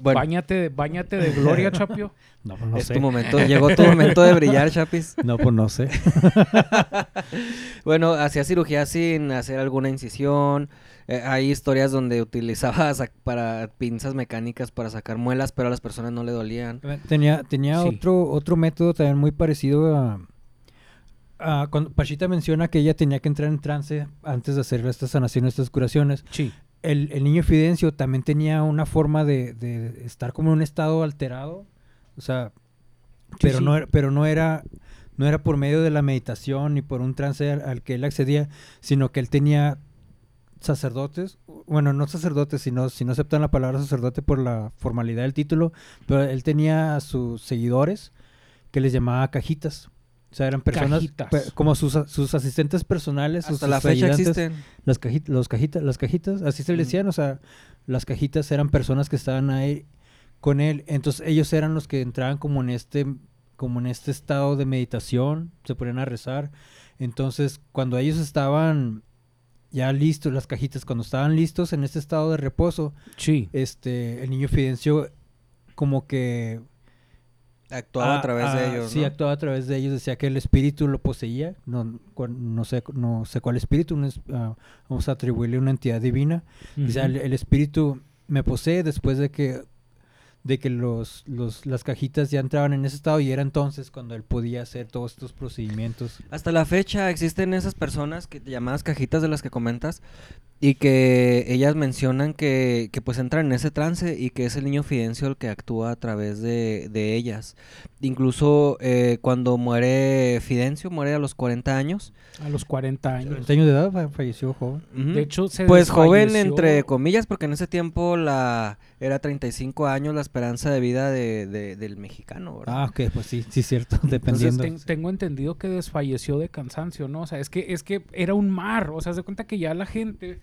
Bueno, báñate, báñate de gloria, Chapio. No, pues no es sé. tu momento, llegó tu momento de brillar, Chapis. No, pues no sé. Bueno, hacía cirugía sin hacer alguna incisión. Eh, hay historias donde utilizaba para pinzas mecánicas para sacar muelas, pero a las personas no le dolían. Tenía, tenía Sí. otro, otro método también muy parecido a, a cuando Pachita menciona que ella tenía que entrar en trance antes de hacer estas sanaciones, estas curaciones. Sí. El, el niño Fidencio también tenía una forma de, de estar como en un estado alterado. O sea, Sí, pero, sí. No, era- pero no era no era por medio de la meditación ni por un trance al, al que él accedía, sino que él tenía sacerdotes, bueno, no sacerdotes, sino si no aceptan la palabra sacerdote por la formalidad del título, pero él tenía a sus seguidores que les llamaba cajitas. O sea, eran personas pe- como sus, sus asistentes personales, sus, Hasta la sus fecha ayudantes. existen. Las, caji- los cajitas, las cajitas, así se le decían, o sea, las cajitas eran personas que estaban ahí con él, entonces ellos eran los que entraban como en este, como en este estado de meditación, se ponían a rezar, entonces cuando ellos estaban ya listos, las cajitas, cuando estaban listos en este estado de reposo, Sí. este, el niño Fidencio como que Actuaba a, través de ah, ellos. Sí, ¿no? actuaba a través de ellos. Decía que el espíritu lo poseía. No, no, sé, no sé cuál espíritu. no es- ah, vamos a atribuirle una entidad divina. Dice, Ujú. el, el espíritu me posee después de que de que los, los, las cajitas ya entraban en ese estado y era entonces cuando él podía hacer todos estos procedimientos. Hasta la fecha existen esas personas que llamadas cajitas de las que comentas Y que ellas mencionan que, que pues entran en ese trance y que es el niño Fidencio el que actúa a través de, de ellas. Incluso eh, cuando muere Fidencio, muere a los 40 años. A los 40 años. 40 años de edad fa- falleció joven. De hecho, se Pues joven entre comillas, porque en ese tiempo la era 35 años la esperanza de vida de, de- del mexicano, ¿verdad? Ah, ok, pues sí, sí es cierto, Entonces, dependiendo. ten- tengo entendido que desfalleció de cansancio, ¿no? O sea, es que, es que era un mar. O sea, se cuenta que ya la gente,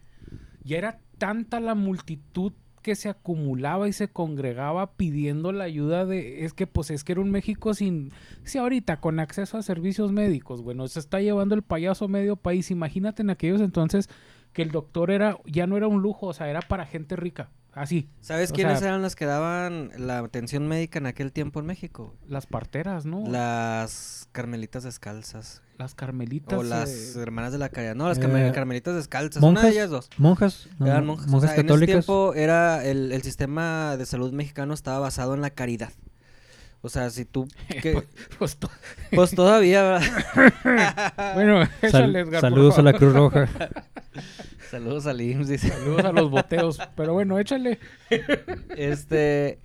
ya era tanta la multitud que se acumulaba y se congregaba pidiendo la ayuda de... Es que, pues, es que era un México sin... Sí, ahorita, con acceso a servicios médicos, bueno, se está llevando el payaso medio país. Imagínate en aquellos entonces que el doctor era... Ya no era un lujo, o sea, era para gente rica. Así, ¿Sabes o quiénes sea- eran las que daban la atención médica en aquel tiempo en México? las parteras, ¿no? Las carmelitas descalzas. Las carmelitas... O las eh, hermanas de la caridad. No, las Eh, carme- carmelitas descalzas. Una ¿Monjas? de ellas dos. Monjas, no, Eran monjas. monjas O sea, En ese católicas. tiempo era el, el sistema de salud mexicano estaba basado en la caridad. O sea, si tú... que- pues, pues, to- pues todavía, ¿verdad? Bueno, Sal- échale, Edgar, saludos a la. Cruz Roja. Saludos al IMSS, dice. Saludos a los boteos. Pero bueno, échale Este...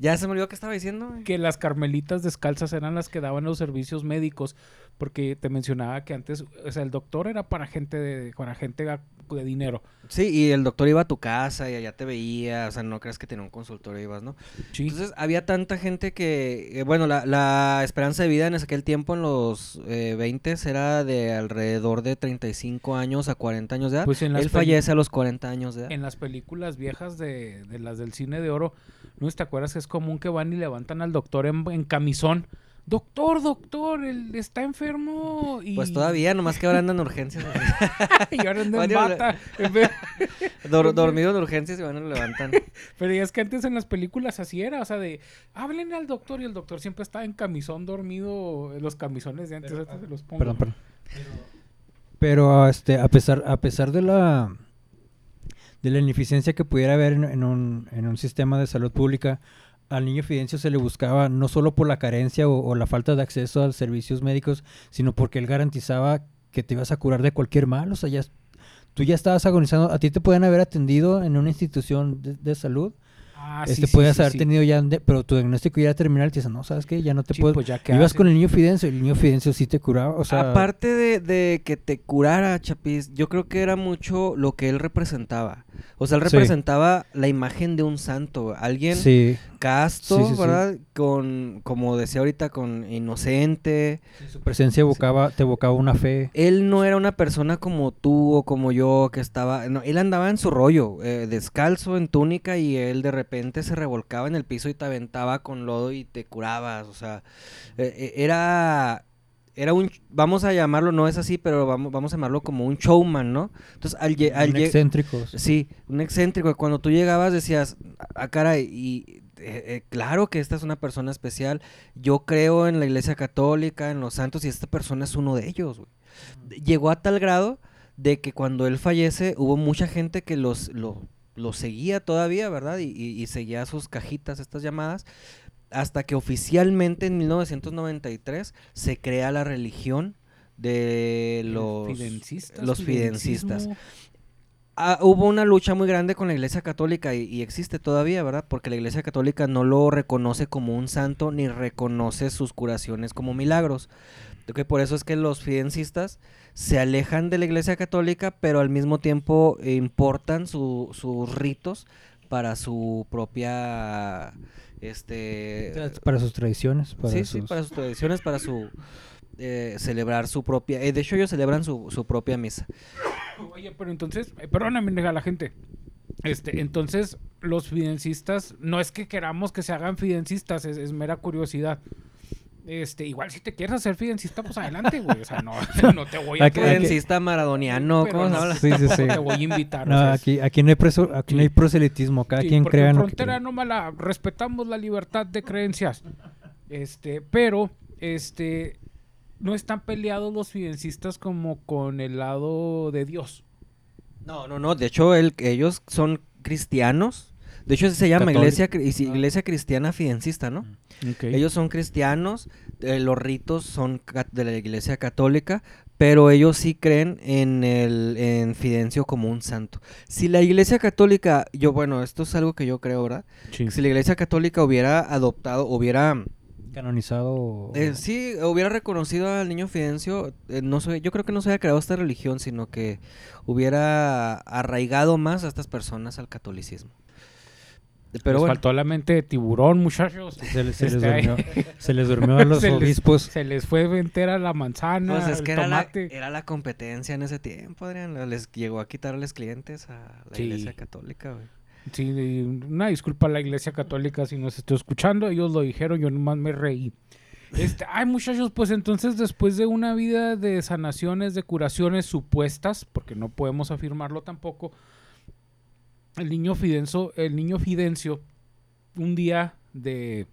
Ya se me olvidó que estaba diciendo. güey. que las carmelitas descalzas eran las que daban los servicios médicos. Porque te mencionaba que antes, o sea, el doctor era para gente de, para gente de dinero. Sí, y el doctor iba a tu casa y allá te veía. O sea, no crees que tenía un consultorio, ibas, ¿no? Sí. Entonces había tanta gente que, eh, bueno, la, la esperanza de vida en aquel tiempo, en los eh, 20, era de alrededor de 35 años a 40 años de edad. Pues en las Él fallece a los 40 años de edad. en las películas viejas de, de las del cine de oro, ¿no te acuerdas que es común que van y levantan al doctor en, en camisón? Doctor, doctor, él está enfermo. Y... Pues todavía, nomás que ahora andan en urgencias. y ahora anda en bata. Dor- dormido en urgencias y van y lo levantan. Pero ya es que antes en las películas así era, o sea, de háblenle al doctor y el doctor siempre estaba en camisón dormido, en los camisones de antes, ahorita se los pongo. Perdón, perdón. Pero este, a pesar, a pesar de la de la ineficiencia que pudiera haber en, un, en un sistema de salud pública, al niño Fidencio se le buscaba no solo por la carencia o, la falta de acceso a servicios médicos, sino porque él garantizaba que te ibas a curar de cualquier mal. O sea, ya, tú ya estabas agonizando, a ti te pueden haber atendido en una institución de salud, Ah, este sí, puedes sí, haber sí. tenido ya, pero tu diagnóstico ya era terminal y te dicen, no, ¿sabes qué? Ya no te Sí, puedes... pues ya Ibas haces. con el niño Fidencio y el niño Fidencio sí te curaba, o sea... Aparte de, de que te curara, Chapis, yo creo que era mucho lo que él representaba. O sea, él Sí. representaba la imagen de un santo, alguien Sí, casto, Sí, sí, sí. ¿verdad? Con, como decía ahorita, con inocente. su presencia evocaba, te evocaba una fe. Él no era una persona como tú o como yo que estaba, no, él andaba en su rollo, eh, descalzo, en túnica y él de repente se revolcaba en el piso y te aventaba con lodo y te curabas, o sea, eh, eh, era, era un, vamos a llamarlo, no es así, pero vamos, vamos a llamarlo como un showman, ¿no? Entonces, al, al Un excéntrico. Sí, un excéntrico. Cuando tú llegabas decías, ah, caray, y eh, eh, claro que esta es una persona especial. Yo creo en la iglesia católica, en los santos, y esta persona es uno de ellos. Llegó a tal grado de que cuando él fallece hubo mucha gente que los, lo, lo seguía todavía, ¿verdad? Y, y- y seguía sus cajitas, estas llamadas, hasta que oficialmente en 1993 se crea la religión de los los fidencistas. Ah, hubo una lucha muy grande con la Iglesia Católica y, y existe todavía, ¿verdad? Porque la Iglesia Católica no lo reconoce como un santo ni reconoce sus curaciones como milagros. Ok, por eso es que los fidencistas se alejan de la Iglesia Católica, pero al mismo tiempo importan su- sus ritos para su propia, este, Para sus tradiciones. Para sí, sí, para sus tradiciones, para su eh, celebrar su propia, eh, de hecho ellos celebran su, su propia misa. Oye, pero entonces, eh, perdóname, a la gente. Este, entonces, los fidencistas, no es que queramos que se hagan fidencistas, es, es mera curiosidad. Este, igual si te quieres hacer fidencista, pues adelante, güey. O sea, no, no te voy a Aquí- Fidencista maradoniano, ¿cómo se habla? Sí, sí, sí. Te voy a invitar. o No, sea, aquí, aquí no hay preso- aquí no hay proselitismo, cada Sí, quien crea en que frontera no mala, respetamos la libertad de creencias. Este, pero este no están peleados los fidencistas como con el lado de Dios. No, no, no. De hecho, el- ellos son cristianos. De hecho, se llama iglesia, Ah. iglesia Cristiana Fidencista, ¿no? Ok. Ellos son cristianos, eh, los ritos son de la iglesia católica, pero ellos sí creen en el en Fidencio como un santo. Si la iglesia católica, yo bueno, esto es algo que yo creo, ¿verdad? Sí. Si la iglesia católica hubiera adoptado, hubiera Canonizado. eh, sí, hubiera reconocido al niño Fidencio, eh, no sé, yo creo que no se hubiera creado esta religión, sino que hubiera arraigado más a estas personas al catolicismo. Pero Les bueno, faltó la mente de tiburón, muchachos. Se, les- se les ahí- durmió, se les durmió a los Se les- obispos. Se les fue entera la manzana, pues es el que era la, tomate. era la competencia en ese tiempo, Adrián. Les llegó a quitarles clientes a la Sí. iglesia católica, güey. Sí, una disculpa a la iglesia católica si nos estoy escuchando. Ellos lo dijeron, yo nomás me reí. Este, ay, muchachos, pues entonces después de una vida de sanaciones, de curaciones supuestas, porque no podemos afirmarlo tampoco, el niño Fidencio, el niño Fidencio, un día de,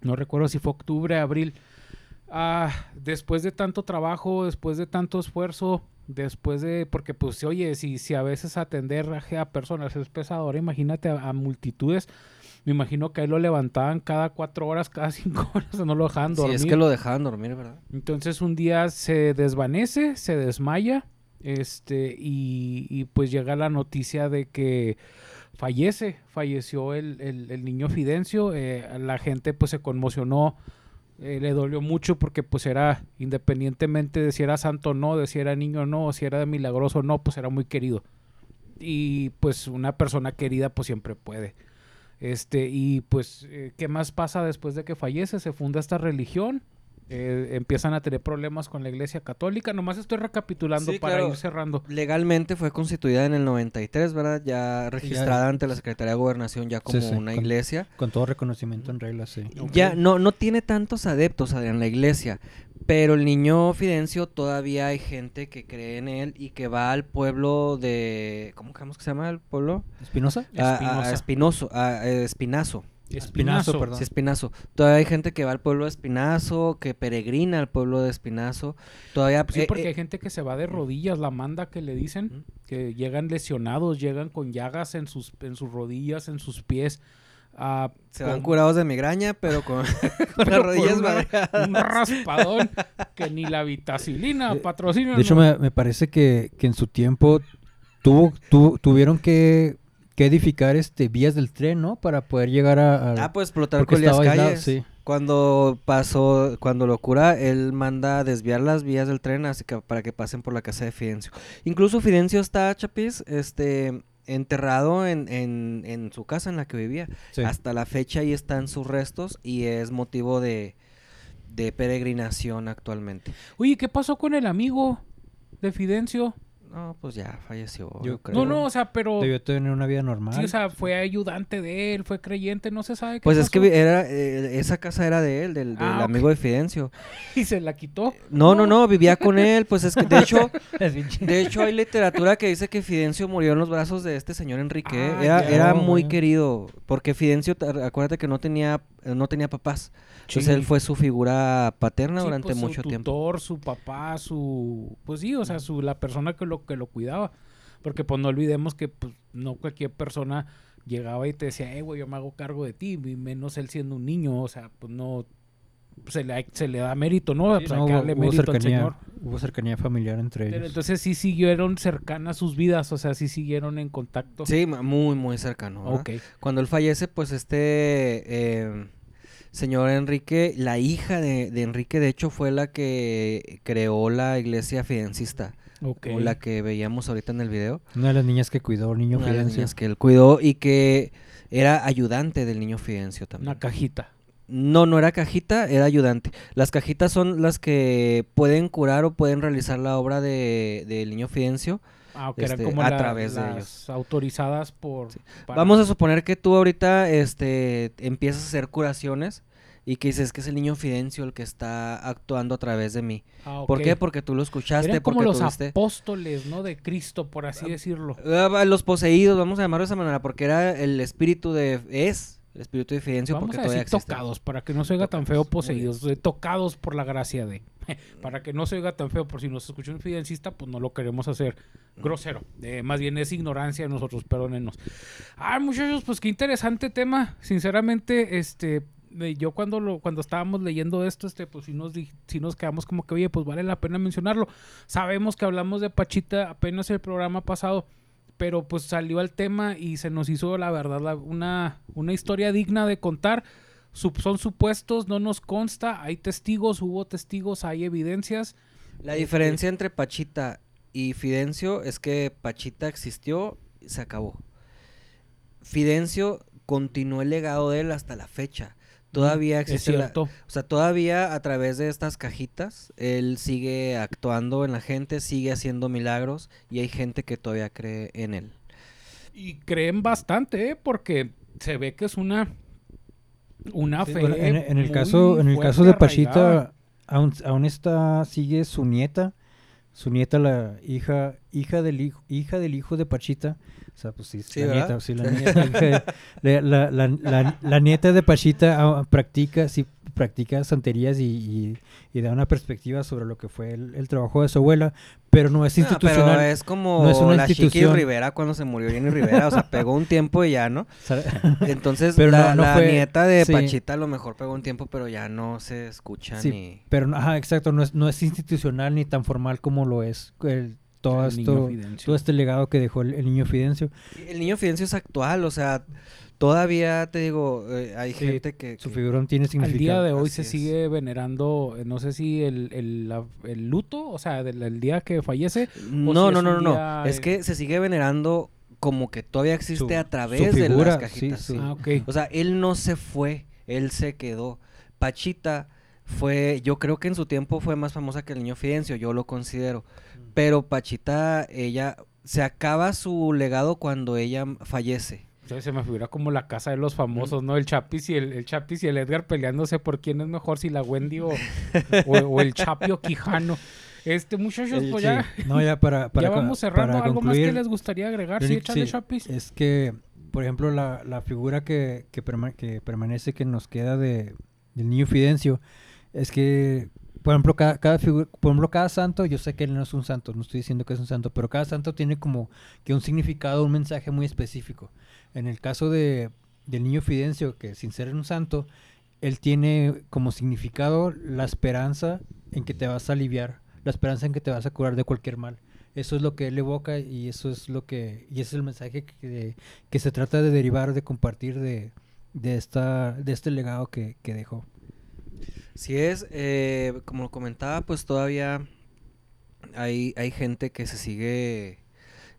no recuerdo si fue octubre, abril, ah, después de tanto trabajo, después de tanto esfuerzo, después de, porque pues oye, si, si a veces atender a, personas es pesado, ahora imagínate a, a multitudes, me imagino que ahí lo levantaban cada cuatro horas, cada cinco horas, no lo dejaban Sí, dormir. es que lo dejaban dormir, ¿verdad? Entonces un día se desvanece, se desmaya, este, y, y, pues llega la noticia de que fallece, falleció el, el- el niño Fidencio, eh, la gente pues se conmocionó, eh, le dolió mucho porque pues era, independientemente de si era santo o no, de si era niño o no, si era milagroso o no, pues era muy querido. Y pues una persona querida pues siempre puede. Este, y pues, eh, ¿qué más pasa después de que fallece? Se funda esta religión. Eh, empiezan a tener problemas con la iglesia católica. Nomás estoy recapitulando Sí, para claro. ir cerrando. Legalmente fue constituida en el 93, ¿verdad? Ya registrada ante la Secretaría de Gobernación ya como Sí, sí, una con- iglesia. Con todo reconocimiento en regla, sí. Ya no, no tiene tantos adeptos en la iglesia, pero el niño Fidencio todavía hay gente que cree en él y que va al pueblo de... ¿Cómo creemos que se llama el pueblo? ¿Espinosa? A- A. Espinoso, a, eh, Espinazo. Espinazo, perdón. Sí, Espinazo. Todavía hay gente que va al pueblo de Espinazo, que peregrina al pueblo de Espinazo. Todavía... Sí, eh, porque eh, hay gente que se va de rodillas, la manda que le dicen, que llegan lesionados, llegan con llagas en sus, en sus rodillas, en sus pies. ah, se van con- curados de migraña, pero con, con pero las rodillas una- madreadas. un raspadón que ni la vitacilina patrocina. De hecho, ¿no? me, me parece que, que en su tiempo tuvo, tu- tuvieron que, que edificar este vías del tren, ¿no? Para poder llegar a... a- Ah, pues explotar con las aislado, calles. sí. Cuando pasó, cuando lo cura, él manda a desviar las vías del tren así que para que pasen por la casa de Fidencio. Incluso Fidencio está, Chapis, este, enterrado en, en, en su casa en la que vivía. sí. Hasta la fecha ahí están sus restos y es motivo de, de peregrinación actualmente. Oye, ¿qué pasó con el amigo de Fidencio? No, pues ya falleció. Yo creo. No, no, o sea, pero... Debió tener una vida normal. Sí, o sea, fue ayudante de él, fue creyente, no se sabe qué Pues es que pasó. era, eh, esa casa era de él, del, del Ah, amigo de Fidencio. Y se la quitó. No, no, no, vivía con él, pues es que de hecho, de hecho hay literatura que dice que Fidencio murió en los brazos de este señor Enrique. Ah, era ya. era muy güey. querido, porque Fidencio, te- acuérdate que no tenía, no tenía papás. Entonces él fue su figura paterna Sí, durante pues, mucho su tiempo. tutor, su papá, su... Pues sí, o sea, su, la persona que lo, que lo cuidaba. Porque pues no olvidemos que pues, no cualquier persona llegaba y te decía, eh, güey, yo me hago cargo de ti, y menos él siendo un niño, o sea, pues no... Se le, se le da mérito, ¿no? Pues No, hubo, darle hubo mérito al cercanía, Señor. hubo cercanía familiar entre Pero ellos. entonces sí siguieron cercanas sus vidas, o sea, sí siguieron en contacto. Sí, muy, muy cercano. ¿verdad? Ok. Cuando él fallece, pues este eh, señor Enrique, la hija de, de Enrique, de hecho, fue la que creó la iglesia fidencista, Ok. o la que veíamos ahorita en el video. Una de las niñas que cuidó al niño Una de las Fidencio. niñas que él cuidó y que era ayudante del niño Fidencio también. Una cajita. No, no era cajita, era ayudante. Las cajitas son las que pueden curar o pueden realizar la obra de del niño Fidencio. Ah, ok, eran Este, como a la- través de ellos. autorizadas por... para- Vamos a suponer que tú ahorita este, empiezas a hacer curaciones y que dices que es el niño Fidencio el que está actuando a través de mí. Ah, ¿Por ok. qué? Porque tú lo escuchaste, Eran como porque los tuviste... apóstoles, ¿no? De Cristo, por así decirlo. Ah, Los poseídos, vamos a llamarlo de esa manera, porque era el espíritu de... Es El espíritu de Fidencio Vamos porque a todavía decir existe. tocados, para que no se oiga tan feo poseídos, eh, tocados por la gracia de. para que no se oiga tan feo, por si nos escucha un fidencista, pues no lo queremos hacer grosero. Eh, más bien es ignorancia de nosotros, perdónenos. Ah, muchachos, pues qué interesante tema. Sinceramente, este, eh, yo cuando lo, cuando estábamos leyendo esto, este, pues sí nos, sí nos quedamos como que, oye, pues vale la pena mencionarlo. Sabemos que hablamos de Pachita apenas el programa pasado, pero pues salió al tema y se nos hizo, la verdad, la- una, una historia digna de contar. Son supuestos, no nos consta, hay testigos, hubo testigos, hay evidencias. La diferencia entre Pachita y Fidencio es que Pachita existió y se acabó. Fidencio continuó el legado de él hasta la fecha. Todavía Es existe la- cierto. o sea, todavía a través de estas cajitas, él sigue actuando en la gente, sigue haciendo milagros y hay gente que todavía cree en él. Y creen bastante, ¿eh? porque se ve que es una, una Sí, fe. en, en el caso, en el caso de. Pachita, aún, aún está, sigue su nieta, su nieta, la hija, hija del hijo, hija del hijo de Pachita. O sea, pues sí, Sí, la ¿verdad? nieta, sí, la nieta, hija de- la, la- la- la- la nieta de Pachita ah, practica, sí, practica santerías y, y- y da una perspectiva sobre lo que fue el, el trabajo de su abuela, pero no es No, institucional. pero es como no es una la institución. Rivera cuando se murió Jenny Rivera, o sea, pegó un tiempo y ya, ¿no? Entonces, Pero la, no- no la fue- nieta de sí. Pachita a lo mejor pegó un tiempo, pero ya no se escucha Sí, ni... Pero, no- ajá, exacto, no es, no es institucional ni tan formal como lo es el, todo, El esto, todo este legado que dejó el, el niño Fidencio. El niño Fidencio es actual, o sea, todavía te digo, eh, hay Sí, gente que... Su que- figurón tiene Al significado. día de hoy así se es. sigue venerando, eh, no sé si el, el, la- el luto, o sea, del el día que fallece. No, si no, no, no, Es eh, que se sigue venerando como que todavía existe Su- a su través de las sí, cajitas. su- sí. Ah, ok. O sea, él no se fue, él se quedó. Pachita fue, yo creo que en su tiempo fue más famosa que el niño Fidencio, yo lo considero. Pero Pachita, ella, se acaba su legado cuando ella fallece. Sea, se me figura como la casa de los famosos, ¿no? El Chapis y el, el Chapis y el Edgar peleándose por quién es mejor, si la Wendy o, o, o el Chapio Quijano. Este, muchachos, El- pues sí. ya, No, ya para, para, ya vamos cerrando. para ¿Algo más que les gustaría agregar? Sí, échale, sí, Chapis. Es que, por ejemplo, la, la figura que, que, perma- que permanece, que nos queda de, del niño Fidencio, es que, por ejemplo, cada, cada figura, por ejemplo, cada santo, yo sé que él no es un santo, no estoy diciendo que es un santo, pero cada santo tiene como que un significado, un mensaje muy específico. En el caso de, del niño Fidencio, que sin ser un santo, él tiene como significado la esperanza en que te vas a aliviar, la esperanza en que te vas a curar de cualquier mal. Eso es lo que él evoca y eso es lo que y ese es el mensaje que, que se trata de derivar, de compartir de, de esta de este legado que, que dejó. Si es, eh, como lo comentaba, pues todavía hay, hay gente que se sigue,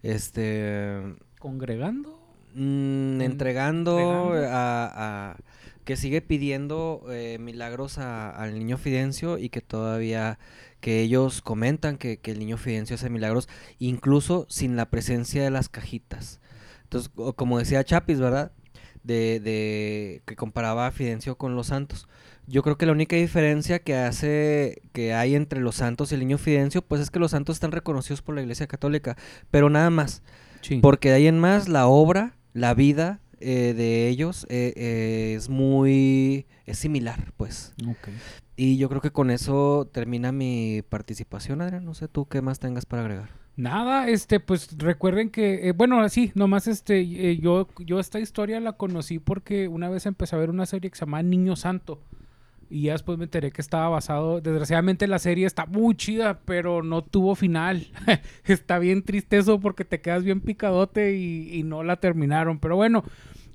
este, ¿Congregando? Mm, entregando entregando. a, a- que sigue pidiendo eh, milagros a- al niño Fidencio y que todavía que ellos comentan que, que el niño Fidencio hace milagros incluso sin la presencia de las cajitas. Entonces como decía Chapis verdad de, de que comparaba a Fidencio con los santos. Yo creo que la única diferencia que hace que hay entre los santos y el niño Fidencio pues es que los santos están reconocidos por la Iglesia Católica pero nada más. Sí. porque de ahí en más la obra, la vida eh, de ellos eh, eh, es muy es similar, pues. Y yo creo que con eso termina mi participación, Adrián. No sé tú qué más tengas para agregar. Nada, este, pues recuerden que, eh, bueno, así, nomás este, eh, yo, yo esta historia la conocí porque una vez empecé a ver una serie que se llama Niño Santo. Y ya después me enteré que estaba basado, desgraciadamente la serie está muy chida, pero no tuvo final. está bien triste eso porque te quedas bien picadote y, y no la terminaron. Pero bueno,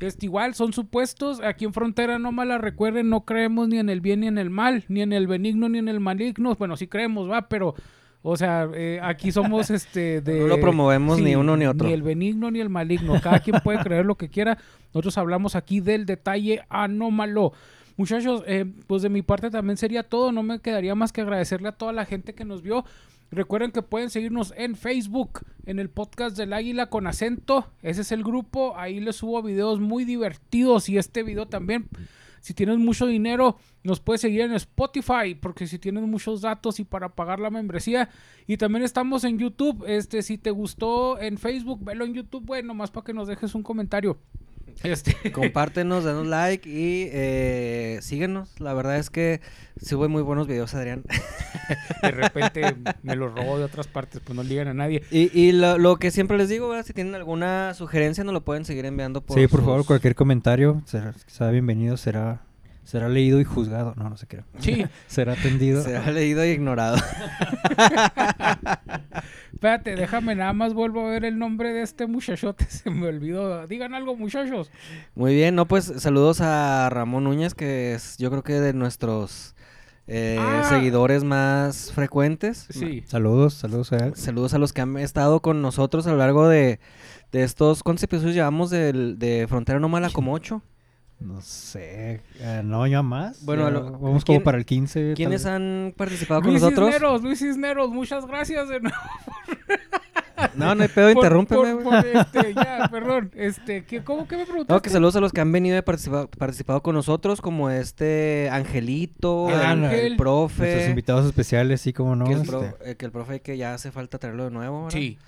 este, igual son supuestos. Aquí en Frontera no la recuerden, no creemos ni en el bien ni en el mal, ni en el benigno ni en el maligno. Bueno, sí creemos, va, pero... O sea, eh, aquí somos este de... No lo promovemos ni uno ni otro. Ni el benigno ni el maligno. Cada quien puede creer lo que quiera. Nosotros hablamos aquí del detalle anómalo. Muchachos, eh, pues de mi parte también sería todo. No me quedaría más que agradecerle a toda la gente que nos vio. Recuerden que pueden seguirnos en Facebook, en el podcast del Águila con acento. Ese es el grupo. Ahí les subo videos muy divertidos y este video también. Si tienes mucho dinero, nos puedes seguir en Spotify, porque si tienes muchos datos y para pagar la membresía. Y también estamos en YouTube. Este, si te gustó en Facebook, velo en YouTube, bueno, más para que nos dejes un comentario. Este, Compártenos, danos like y eh, síguenos. La verdad es que sube muy buenos videos, Adrián. de repente me lo robo de otras partes, pues no le digan a nadie. Y, y lo, lo que siempre les digo, ¿verdad? si tienen alguna sugerencia, nos lo pueden seguir enviando por sí, por sus- favor, cualquier comentario será, será bienvenido, será, será leído y juzgado. No, no se creo. Sí, Será atendido. Será leído y ignorado. espérate, déjame nada más vuelvo a ver el nombre de este muchachote, se me olvidó. Digan algo, muchachos. Muy bien, no, pues saludos a Ramón Núñez, que es yo creo que de nuestros eh, Ah. seguidores más frecuentes. Sí. Saludos, saludos a él. Saludos a los que han estado con nosotros a lo largo de, de estos... ¿Cuántos episodios llevamos del- de Frontera No Mala? ¿Como ocho? No sé, eh, no, ya más. Bueno, Ya a lo- vamos ¿quién- como para el 15. tal ¿Quiénes han participado con Luis nosotros? Cisneros, Luis Cisneros, muchas gracias de nuevo. No, no hay pedo, Por- interrúmpeme, por- por, este, ya, perdón. Este, ¿qué, ¿Cómo que me preguntaste? No, que saludos a los que han venido y participa- participado con nosotros, como este Angelito, El el, profe, Nuestros invitados especiales, sí, como no. que, el pro- este, eh, que el profe que ya hace falta traerlo de nuevo, ¿verdad? Sí,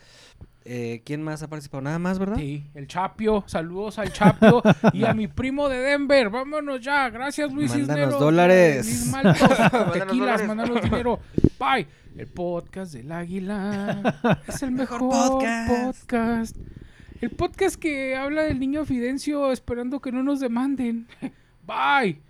Eh, ¿Quién más ha participado? Nada más, ¿verdad? sí, el Chapio, saludos al Chapio y a mi primo de Denver, vámonos ya, gracias Luis Mándanos Cisneros. dólares. Luis Maltos, tequilas, dólares. mándanos dinero, bye. El podcast del águila es el mejor, podcast. podcast. El podcast que habla del niño Fidencio esperando que no nos demanden. Bye.